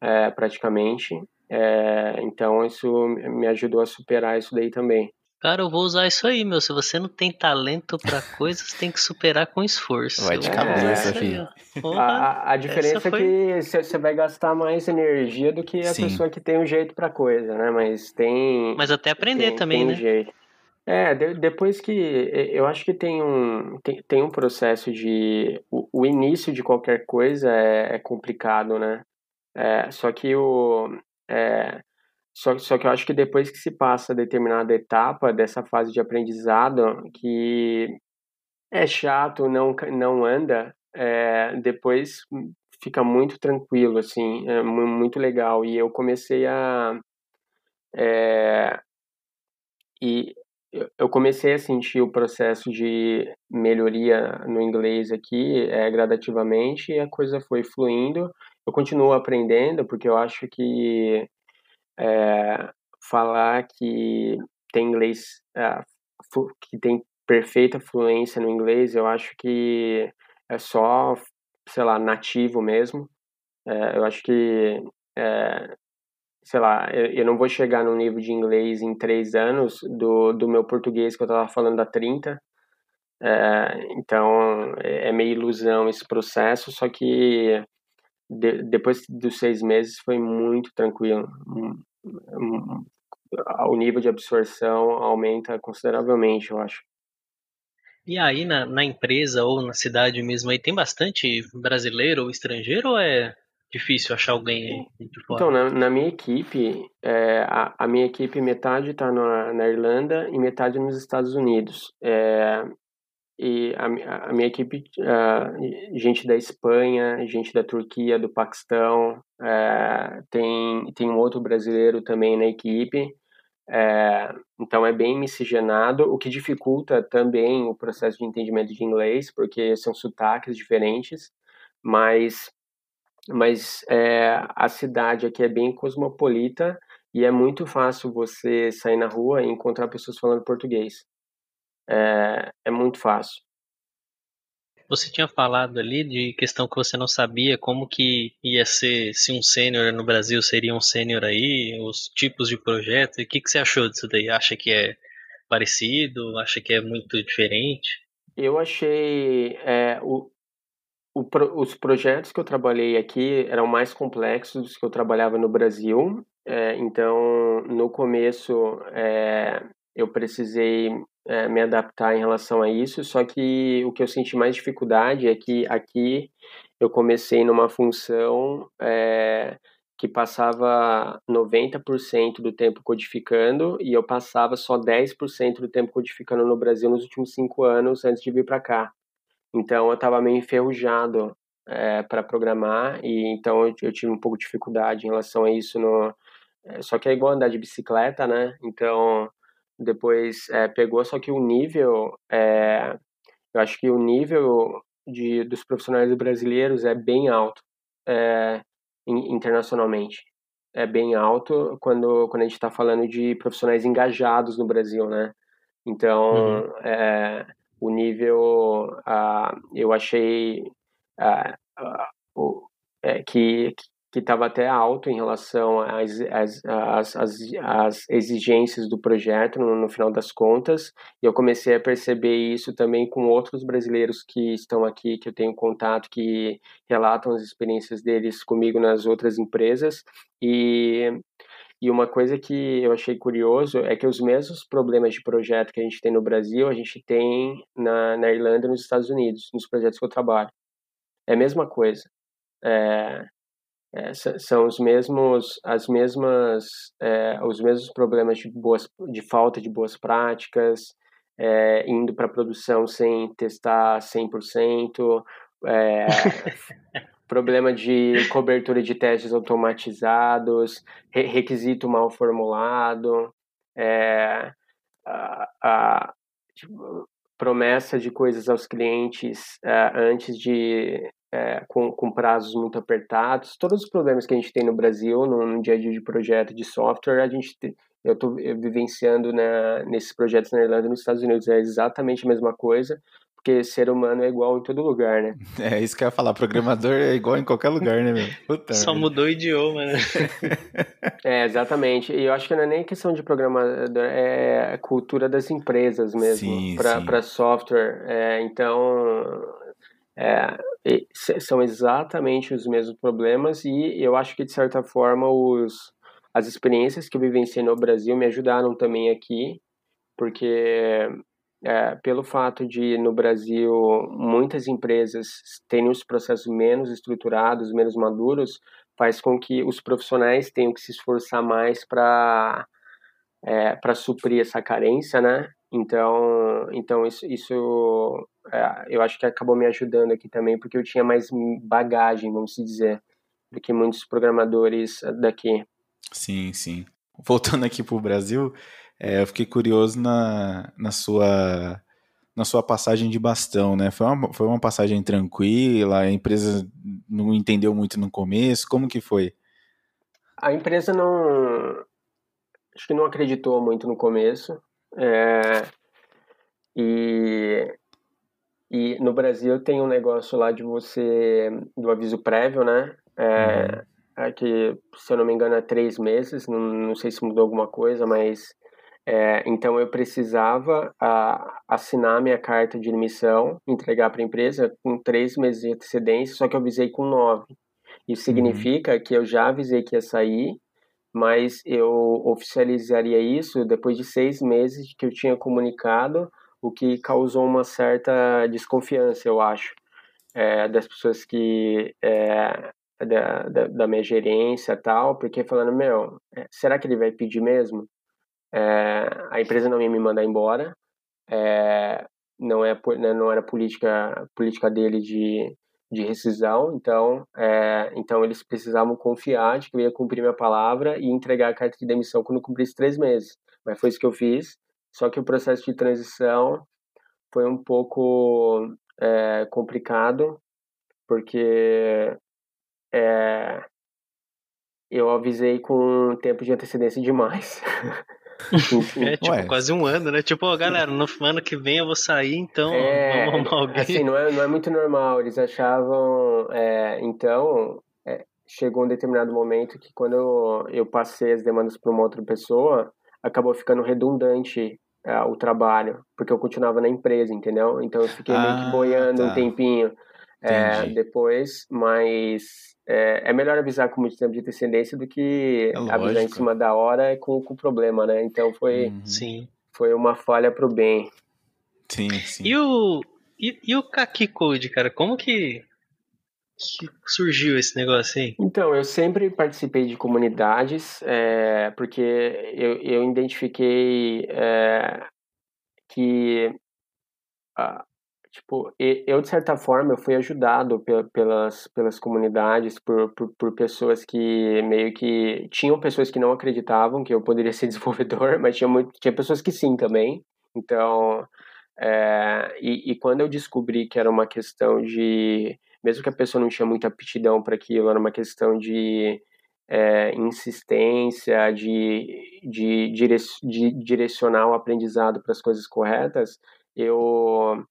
é, praticamente. É, então, isso me ajudou a superar isso daí também. Cara, eu vou usar isso aí, meu. Se você não tem talento para coisas, tem que superar com esforço. Vai de cabeça, é, filho. A, a, diferença é que você vai gastar mais energia do que a Sim. pessoa que tem um jeito para coisa, né? Mas tem. Mas até aprender tem, também, tem né? Jeito. É, de, depois que. Eu acho que tem um, tem, tem um processo de. O, o início de qualquer coisa é, é complicado, né? É, só que o. É, só, só que eu acho que depois que se passa determinada etapa dessa fase de aprendizado, que é chato, não, não anda, é, depois fica muito tranquilo, assim, é muito legal. E eu comecei a. É, e eu comecei a sentir o processo de melhoria no inglês aqui é, gradativamente e a coisa foi fluindo. Eu continuo aprendendo porque eu acho que é, falar que tem inglês, é, que tem perfeita fluência no inglês, eu acho que é só, sei lá, nativo mesmo. É, eu acho que, é, sei lá, eu, eu, não vou chegar no nível de inglês em três anos do, do meu português que eu estava falando há 30, É, então é meio ilusão esse processo, só que de, depois dos seis meses foi muito tranquilo. O nível de absorção aumenta consideravelmente, eu acho. E aí na, na empresa ou na cidade mesmo aí tem bastante brasileiro ou estrangeiro ou é difícil achar alguém de fora? Então, na, na minha equipe, é, a, a, minha equipe metade está na, na, Irlanda e metade nos Estados Unidos. É, e a, a, minha equipe, uh, gente da Espanha, gente da Turquia, do Paquistão, uh, tem, tem um outro brasileiro também na equipe. É, então é bem miscigenado, o que dificulta também o processo de entendimento de inglês, porque são sotaques diferentes, mas, mas a cidade aqui é bem cosmopolita e é muito fácil você sair na rua e encontrar pessoas falando português. É, é muito fácil. Você tinha falado ali de questão que você não sabia como que ia ser, se um sênior no Brasil seria um sênior aí, os tipos de projeto. E o que, que você achou disso daí? Acha que é parecido? Acha que é muito diferente? Eu achei é, o, o, os projetos que eu trabalhei aqui eram mais complexos dos que eu trabalhava no Brasil. É, então, no começo, é, eu precisei é, me adaptar em relação a isso, só que o que eu senti mais dificuldade é que aqui eu comecei numa função é, que passava 90% do tempo codificando e eu passava só 10% do tempo codificando no Brasil nos últimos cinco anos antes de vir para cá. Então eu estava meio enferrujado é, para programar e então eu, eu, tive um pouco de dificuldade em relação a isso. No, só que é igual andar de bicicleta, né? Então depois é, pegou, só que o nível, é, eu acho que o nível de, dos profissionais brasileiros é bem alto é, internacionalmente. É bem alto quando, quando a gente está falando de profissionais engajados no Brasil, né? Então, uhum. é, o nível, uh, eu achei uh, uh, que, que estava até alto em relação às, às, às, às, exigências do projeto no, no, final das contas. E eu comecei a perceber isso também com outros brasileiros que estão aqui, que eu tenho contato, que relatam as experiências deles comigo nas outras empresas. E, e uma coisa que eu achei curioso é que os mesmos problemas de projeto que a gente tem no Brasil, a gente tem na, na Irlanda e nos Estados Unidos, nos projetos que eu trabalho. É a mesma coisa. É, é, são os mesmos, as mesmas, é, os mesmos problemas de, boas, de falta de boas práticas, é, indo para a produção sem testar 100%, é, problema de cobertura de testes automatizados, re requisito mal formulado, é, a, a tipo, promessa de coisas aos clientes é, antes de é, com, com, prazos muito apertados, todos os problemas que a gente tem no Brasil, no, no dia a dia de projeto de software, a gente eu estou vivenciando né, nesses projetos na Irlanda e nos Estados Unidos. É exatamente a mesma coisa, porque ser humano é igual em todo lugar, né? É isso que eu ia falar, programador é igual em qualquer lugar, né, meu? Puta, Só mudou o idioma, né? é, exatamente. E eu acho que não é nem questão de programador, é a cultura das empresas mesmo, para software. É, então, é, são exatamente os mesmos problemas e eu acho que de certa forma os as experiências que eu vivenciei no Brasil me ajudaram também aqui porque é, pelo fato de no Brasil muitas empresas terem os processos menos estruturados menos maduros faz com que os profissionais tenham que se esforçar mais para é, para suprir essa carência né então então isso, isso é, eu acho que acabou me ajudando aqui também, porque eu tinha mais bagagem, vamos dizer, do que muitos programadores daqui. Sim, sim. Voltando aqui para o Brasil, é, eu fiquei curioso na, na sua na sua passagem de bastão, né? Foi uma, foi uma passagem tranquila, a empresa não entendeu muito no começo, como que foi? A empresa não, acho que não acreditou muito no começo, é, e e no Brasil tem um negócio lá de você, do aviso prévio, né? É, uhum. é que, se eu não me engano, é três meses, não, não sei se mudou alguma coisa, mas É, então eu precisava a, assinar minha carta de demissão, entregar para a empresa com três meses de antecedência, só que eu avisei com nove. Isso significa que eu já avisei que ia sair, mas eu oficializaria isso depois de seis meses que eu tinha comunicado, o que causou uma certa desconfiança, eu acho, é, das pessoas que é, da, da, da, minha gerência tal, porque falando, meu, é, será que ele vai pedir mesmo? É, a empresa não ia me mandar embora, é, não, é, não era política, política dele de, de rescisão, então, é, então eles precisavam confiar de que eu ia cumprir minha palavra e entregar a carta de demissão quando cumprisse três meses. Mas foi isso que eu fiz, só que o processo de transição foi um pouco é, complicado, porque é, eu avisei com tempo de antecedência demais. é, tipo, Ué. quase um ano, né? Tipo, oh, galera, no ano que vem eu vou sair, então é, vamos arrumar alguém. Assim, não é, não é muito normal. Eles achavam. É, então, é, chegou um determinado momento que quando eu, eu passei as demandas para uma outra pessoa, acabou ficando redundante é, o trabalho, porque eu continuava na empresa, entendeu? Então eu fiquei ah, meio que ah, boiando tá. um tempinho é, depois, mas é, é melhor avisar com muito tempo de antecedência do que é avisar em cima da hora com, com problema, né? Então foi, uhum. sim. foi uma falha pro bem. Sim, sim. E o, e, e o Kaki Code, cara, como que, que surgiu esse negócio aí? Então, eu sempre participei de comunidades, é, porque eu, eu identifiquei é, que a, tipo, eu de certa forma eu fui ajudado pelas, pelas comunidades, por, por, por, pessoas que meio que tinham pessoas que não acreditavam que eu poderia ser desenvolvedor, mas tinha, muito, tinha pessoas que sim também. Então, é, e, e quando eu descobri que era uma questão de, mesmo que a pessoa não tinha muita aptidão para aquilo, era uma questão de é, insistência, de, de, de direcionar o aprendizado para as coisas corretas, eu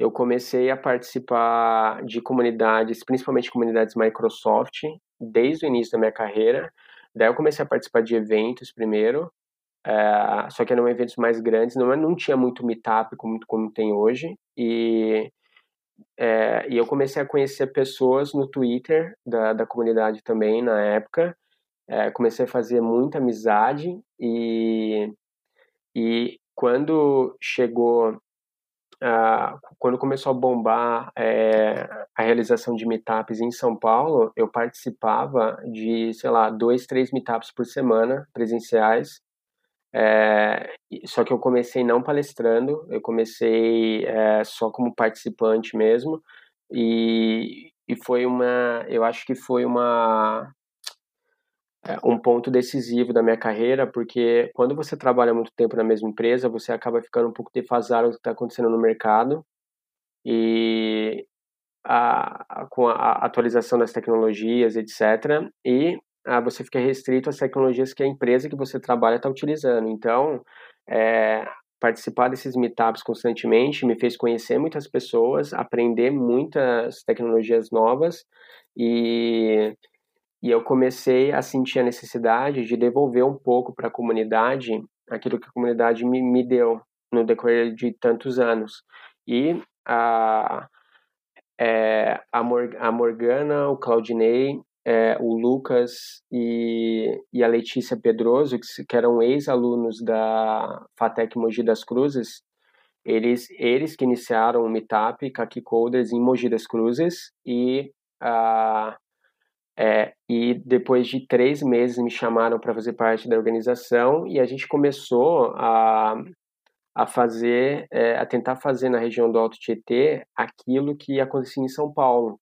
eu comecei a participar de comunidades, principalmente comunidades Microsoft, desde o início da minha carreira. Daí eu comecei a participar de eventos primeiro, é, só que eram eventos mais grandes, não, não tinha muito meetup como, como tem hoje. E, é, e eu comecei a conhecer pessoas no Twitter da, da comunidade também na época. É, comecei a fazer muita amizade e, e quando chegou ah, quando começou a bombar é, a realização de meetups em São Paulo, eu participava de, sei lá, dois, três meetups por semana presenciais. É, só que eu comecei não palestrando, eu comecei é, só como participante mesmo. E, e foi uma, eu acho que foi uma um ponto decisivo da minha carreira, porque quando você trabalha muito tempo na mesma empresa, você acaba ficando um pouco defasado do que está acontecendo no mercado e a, com a atualização das tecnologias, etc. E a, ah, você fica restrito às tecnologias que a empresa que você trabalha está utilizando. Então, é, participar desses meetups constantemente me fez conhecer muitas pessoas, aprender muitas tecnologias novas e e eu comecei a sentir a necessidade de devolver um pouco para a comunidade aquilo que a comunidade me, me deu no decorrer de tantos anos. E a, é, a, Mor a Morgana, o Claudinei, é, o Lucas e, e a Letícia Pedroso, que, que eram ex-alunos da FATEC Mogi das Cruzes, eles, eles que iniciaram o Meetup Kaki Coders em Mogi das Cruzes e a é, e depois de três meses me chamaram para fazer parte da organização e a gente começou a, a fazer, é, a tentar fazer na região do Alto Tietê aquilo que acontecia em São Paulo.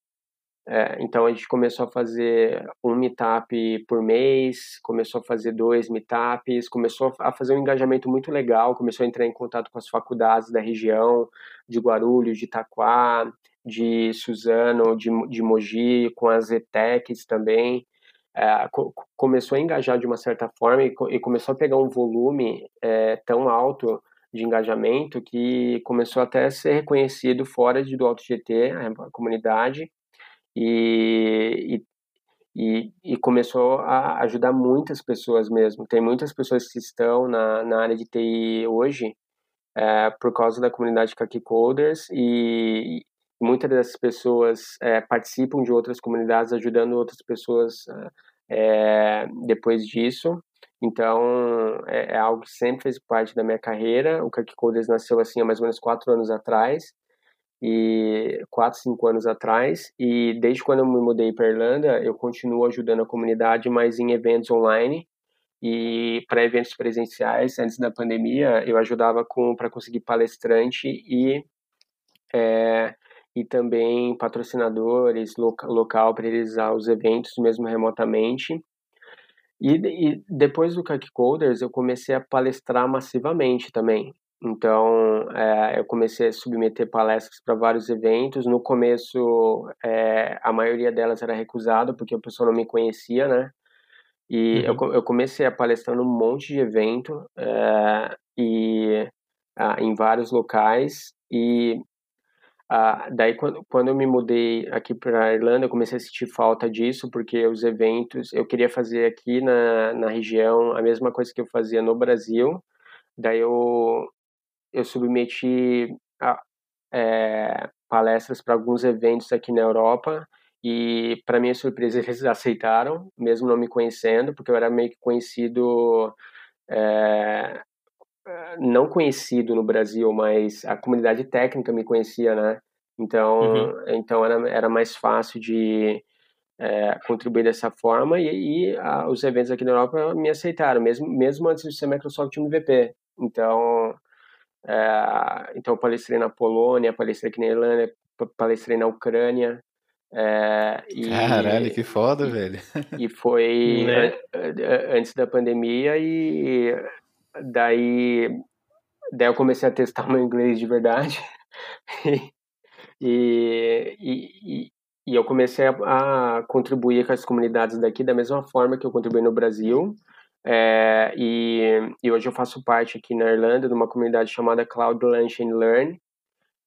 É, então a gente começou a fazer um meetup por mês, começou a fazer dois meetups, começou a fazer um engajamento muito legal, começou a entrar em contato com as faculdades da região, de Guarulhos, de Itaquá, de Suzano, de, de Mogi, com as ETECs também, é, co começou a engajar de uma certa forma e, co e começou a pegar um volume é, tão alto de engajamento que começou até a ser reconhecido fora de, do Alto GT, a comunidade, e, e, e, começou a ajudar muitas pessoas mesmo. Tem muitas pessoas que estão na, na área de TI hoje é, por causa da comunidade Kaki Coders e muitas dessas pessoas é, participam de outras comunidades ajudando outras pessoas é, depois disso. Então, é, é, algo que sempre fez parte da minha carreira. O Kaki Coders nasceu assim há mais ou menos quatro anos atrás e quatro, cinco anos atrás e desde quando eu me mudei para Irlanda eu continuo ajudando a comunidade, mas em eventos online e para eventos presenciais antes da pandemia eu ajudava para conseguir palestrante e é, e também patrocinadores loca, local para realizar os eventos mesmo remotamente e, e depois do Kaki Coders eu comecei a palestrar massivamente também então, é, eu comecei a submeter palestras para vários eventos. No começo, é, a maioria delas era recusada porque a pessoa não me conhecia, né? E uhum. eu, eu comecei a palestrar num monte de evento é, e ah, em vários locais. E ah, daí, quando, quando eu me mudei aqui para a Irlanda, eu comecei a sentir falta disso porque os eventos eu queria fazer aqui na, na região a mesma coisa que eu fazia no Brasil. Daí eu eu submeti a, é, palestras para alguns eventos aqui na Europa e para minha surpresa eles aceitaram, mesmo não me conhecendo, porque eu era meio que conhecido é, não conhecido no Brasil, mas a comunidade técnica me conhecia, né? Então, uhum. então era, era mais fácil de é, contribuir dessa forma e, e a, os eventos aqui na Europa me aceitaram, mesmo, mesmo antes de ser Microsoft MVP. Então, é, então, eu palestrei na Polônia, palestrei aqui na Irlanda, palestrei na Ucrânia. É, e, Caralho, que foda, e, velho. E foi né? antes da pandemia e daí, daí eu comecei a testar meu inglês de verdade. e, e, e, eu comecei a, a contribuir com as comunidades daqui da mesma forma que eu contribuí no Brasil. É, e, e, hoje eu faço parte aqui na Irlanda de uma comunidade chamada Cloud Lunch and Learn,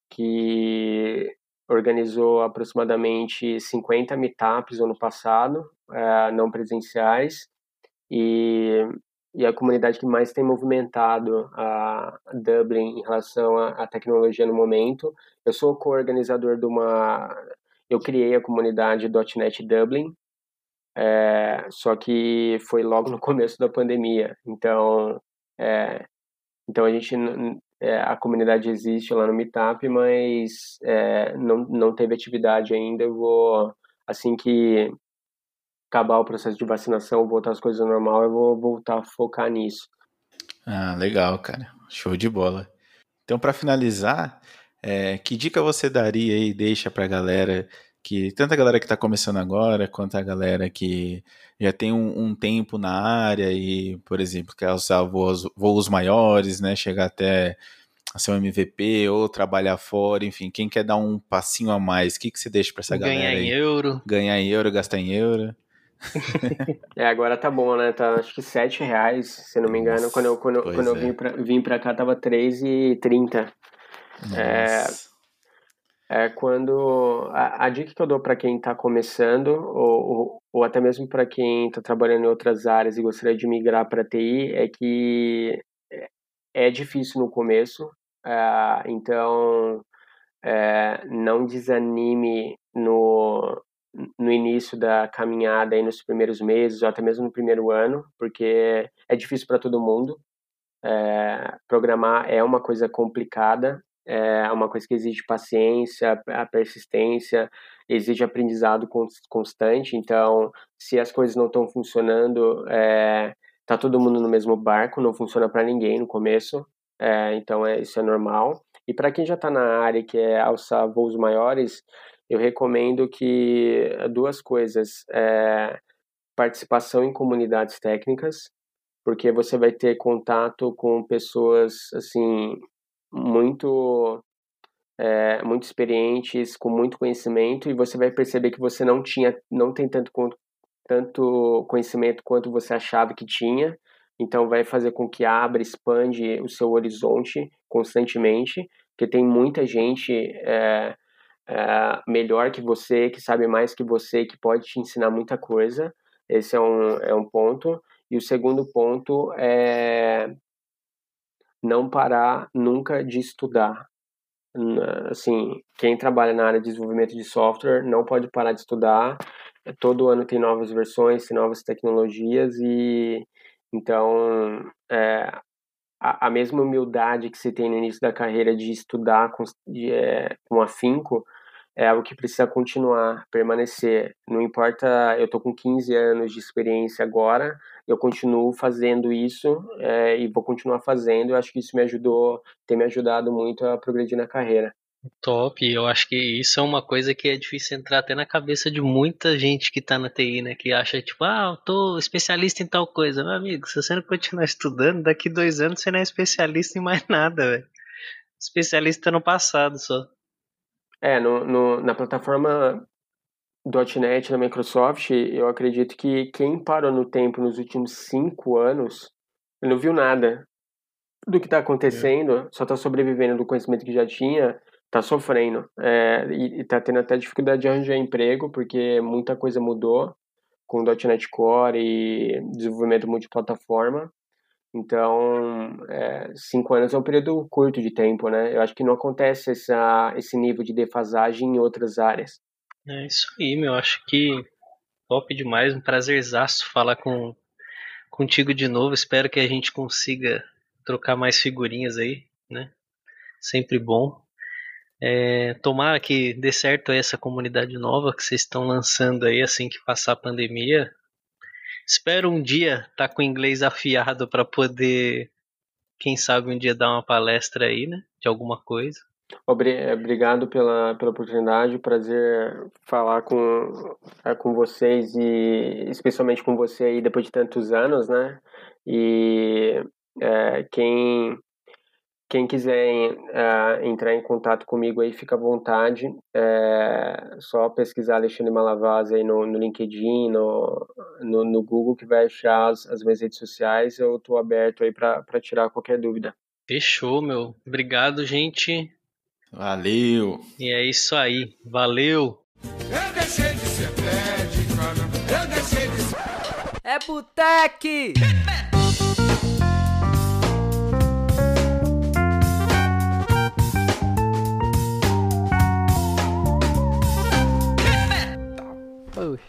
que organizou aproximadamente 50 meetups no ano passado, é, não presenciais, e, e a comunidade que mais tem movimentado a Dublin em relação à, tecnologia no momento. Eu sou co-organizador de uma. Eu criei a comunidade .NET Dublin, é, só que foi logo no começo da pandemia. Então, é, então a gente é, a comunidade existe lá no Meetup, mas é, não, não teve atividade ainda. Eu vou assim que acabar o processo de vacinação, voltar as coisas ao normal, eu vou voltar a focar nisso. Ah, legal, cara. Show de bola. Então, para finalizar, é, que dica você daria aí, deixa para a galera que tanto a galera que está começando agora, quanto a galera que já tem um, um, tempo na área e, por exemplo, quer usar voos, voos maiores, né, chegar até a ser um MVP ou trabalhar fora, enfim, quem quer dar um passinho a mais, o que, que você deixa para essa Ganhar galera? Ganhar em euro. Ganhar em euro, gastar em euro. é, agora tá bom, né? Tá acho que 7 reais, se não me engano. Nossa, quando eu, quando, quando é. eu vim, pra, vim pra cá tava 3,30. É, é quando a, a dica que eu dou para quem está começando ou, ou, ou, até mesmo para quem está trabalhando em outras áreas e gostaria de migrar para TI é que é, é difícil no começo, é, então é, não desanime no, no início da caminhada aí nos primeiros meses ou até mesmo no primeiro ano, porque é difícil para todo mundo. É, programar é uma coisa complicada é uma coisa que exige paciência, a persistência, exige aprendizado constante. Então, se as coisas não estão funcionando, é, tá todo mundo no mesmo barco, não funciona para ninguém no começo. É, então, é, isso é normal. E para quem já está na área, que é alçar voos maiores, eu recomendo que duas coisas: é, participação em comunidades técnicas, porque você vai ter contato com pessoas assim muito é, muito experientes, com muito conhecimento, e você vai perceber que você não tinha, não tem tanto, tanto conhecimento quanto você achava que tinha. Então vai fazer com que abra, expande o seu horizonte constantemente, porque tem muita gente é, é, melhor que você, que sabe mais que você, que pode te ensinar muita coisa. Esse é um, é um ponto. E o segundo ponto é não parar nunca de estudar. Assim, quem trabalha na área de desenvolvimento de software não pode parar de estudar. Todo ano tem novas versões, tem novas tecnologias e então é, a, a, mesma humildade que você tem no início da carreira de estudar com, de, é, com afinco é algo que precisa continuar, permanecer. Não importa, eu tô com 15 anos de experiência agora, eu continuo fazendo isso é, e vou continuar fazendo. Eu acho que isso me ajudou, tem me ajudado muito a progredir na carreira. Top, eu acho que isso é uma coisa que é difícil entrar até na cabeça de muita gente que tá na TI, né? Que acha, tipo, ah, eu tô especialista em tal coisa. Meu amigo, se você não continuar estudando, daqui dois anos você não é especialista em mais nada, velho. Especialista no passado só. É, no, no, na plataforma .NET da Microsoft, eu acredito que quem parou no tempo nos últimos cinco anos, não viu nada do que está acontecendo, é. só está sobrevivendo do conhecimento que já tinha, está sofrendo. É, e está tendo até dificuldade de arranjar emprego, porque muita coisa mudou com .NET Core e desenvolvimento multiplataforma. Então, é, cinco anos é um período curto de tempo, né? Eu acho que não acontece essa, esse nível de defasagem em outras áreas. É isso aí, meu. Acho que top demais. Um prazerzaço falar com, contigo de novo. Espero que a gente consiga trocar mais figurinhas aí, né? Sempre bom. É, tomara que dê certo essa comunidade nova que vocês estão lançando aí assim que passar a pandemia. Espero um dia estar tá com o inglês afiado para poder, quem sabe, um dia dar uma palestra aí, né? De alguma coisa. Obrigado pela, pela oportunidade, prazer falar com, é, com vocês e especialmente com você aí depois de tantos anos, né? E é, quem quem quiser uh, entrar em contato comigo aí, fica à vontade. É só pesquisar Alexandre Malavaz aí no, no LinkedIn, no, no, no, Google, que vai achar as, as minhas redes sociais. Eu estou aberto aí para tirar qualquer dúvida. Fechou, meu. Obrigado, gente. Valeu. E é isso aí. Valeu. Eu deixei de ser. Eu deixei de ser... É Botec!